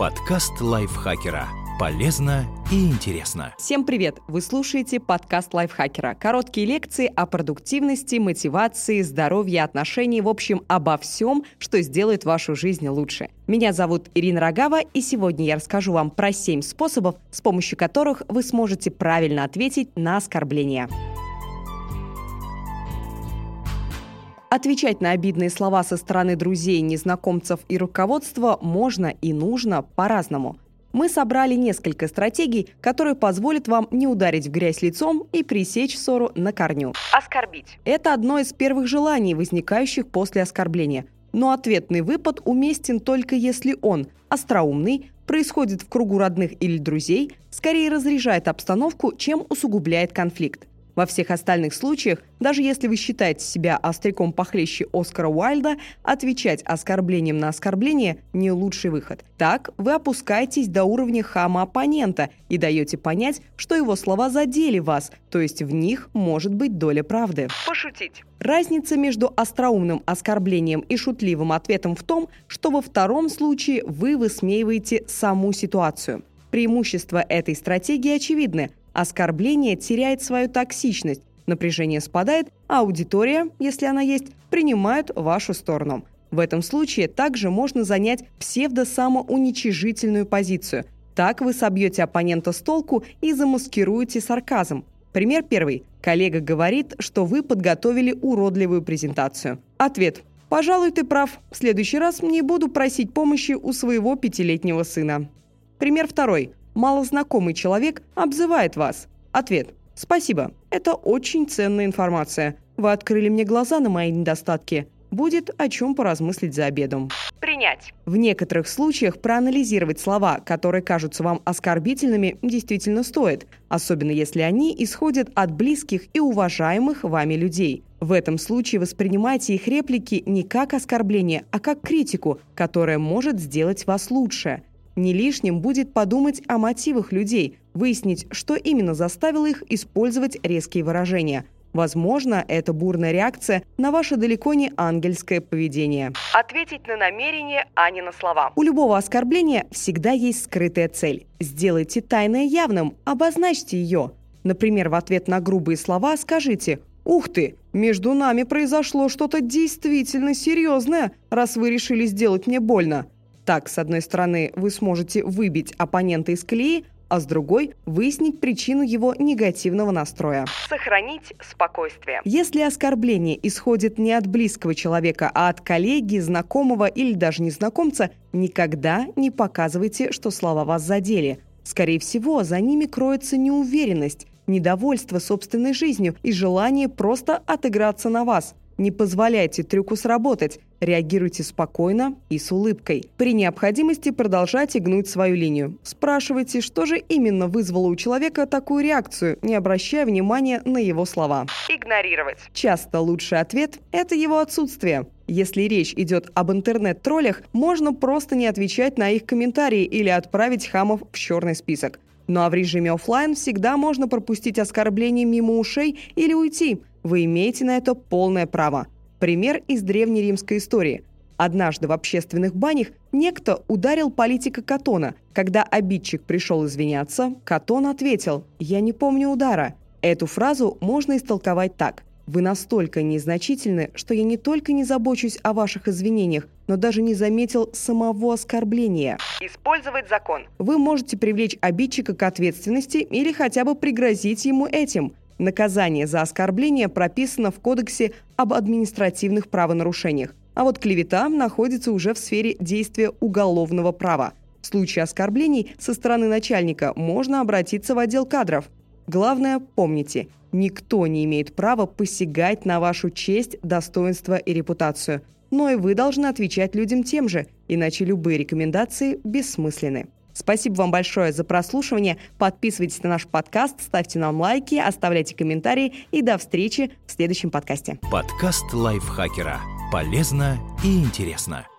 Подкаст лайфхакера. Полезно и интересно. Всем привет! Вы слушаете подкаст лайфхакера. Короткие лекции о продуктивности, мотивации, здоровье, отношении, в общем, обо всем, что сделает вашу жизнь лучше. Меня зовут Ирина Рогава, и сегодня я расскажу вам про 7 способов, с помощью которых вы сможете правильно ответить на оскорбления. Отвечать на обидные слова со стороны друзей, незнакомцев и руководства можно и нужно по-разному. Мы собрали несколько стратегий, которые позволят вам не ударить в грязь лицом и пресечь ссору на корню. Оскорбить. Это одно из первых желаний, возникающих после оскорбления. Но ответный выпад уместен только если он остроумный, происходит в кругу родных или друзей, скорее разряжает обстановку, чем усугубляет конфликт. Во всех остальных случаях, даже если вы считаете себя остряком похлеще Оскара Уайльда, отвечать оскорблением на оскорбление – не лучший выход. Так вы опускаетесь до уровня хама оппонента и даете понять, что его слова задели вас, то есть в них может быть доля правды. Пошутить. Разница между остроумным оскорблением и шутливым ответом в том, что во втором случае вы высмеиваете саму ситуацию. Преимущества этой стратегии очевидны – Оскорбление теряет свою токсичность, напряжение спадает, а аудитория, если она есть, принимает вашу сторону. В этом случае также можно занять псевдо-самоуничижительную позицию. Так вы собьете оппонента с толку и замаскируете сарказм. Пример первый. Коллега говорит, что вы подготовили уродливую презентацию. Ответ. Пожалуй, ты прав. В следующий раз не буду просить помощи у своего пятилетнего сына. Пример второй малознакомый человек обзывает вас? Ответ. Спасибо. Это очень ценная информация. Вы открыли мне глаза на мои недостатки. Будет о чем поразмыслить за обедом. Принять. В некоторых случаях проанализировать слова, которые кажутся вам оскорбительными, действительно стоит, особенно если они исходят от близких и уважаемых вами людей. В этом случае воспринимайте их реплики не как оскорбление, а как критику, которая может сделать вас лучше – не лишним будет подумать о мотивах людей, выяснить, что именно заставило их использовать резкие выражения. Возможно, это бурная реакция на ваше далеко не ангельское поведение. Ответить на намерение, а не на слова. У любого оскорбления всегда есть скрытая цель. Сделайте тайное явным, обозначьте ее. Например, в ответ на грубые слова скажите «Ух ты, между нами произошло что-то действительно серьезное, раз вы решили сделать мне больно». Так, с одной стороны, вы сможете выбить оппонента из колеи, а с другой – выяснить причину его негативного настроя. Сохранить спокойствие. Если оскорбление исходит не от близкого человека, а от коллеги, знакомого или даже незнакомца, никогда не показывайте, что слова вас задели. Скорее всего, за ними кроется неуверенность, недовольство собственной жизнью и желание просто отыграться на вас. Не позволяйте трюку сработать. Реагируйте спокойно и с улыбкой. При необходимости продолжайте гнуть свою линию. Спрашивайте, что же именно вызвало у человека такую реакцию, не обращая внимания на его слова. Игнорировать. Часто лучший ответ – это его отсутствие. Если речь идет об интернет-троллях, можно просто не отвечать на их комментарии или отправить хамов в черный список. Ну а в режиме офлайн всегда можно пропустить оскорбление мимо ушей или уйти. Вы имеете на это полное право. Пример из древнеримской истории. Однажды в общественных банях некто ударил политика Катона. Когда обидчик пришел извиняться, Катон ответил «Я не помню удара». Эту фразу можно истолковать так. Вы настолько незначительны, что я не только не забочусь о ваших извинениях, но даже не заметил самого оскорбления. Использовать закон. Вы можете привлечь обидчика к ответственности или хотя бы пригрозить ему этим. Наказание за оскорбление прописано в Кодексе об административных правонарушениях, а вот клевета находится уже в сфере действия уголовного права. В случае оскорблений со стороны начальника можно обратиться в отдел кадров. Главное, помните – Никто не имеет права посягать на вашу честь, достоинство и репутацию. Но и вы должны отвечать людям тем же, иначе любые рекомендации бессмысленны. Спасибо вам большое за прослушивание. Подписывайтесь на наш подкаст, ставьте нам лайки, оставляйте комментарии и до встречи в следующем подкасте. Подкаст лайфхакера. Полезно и интересно.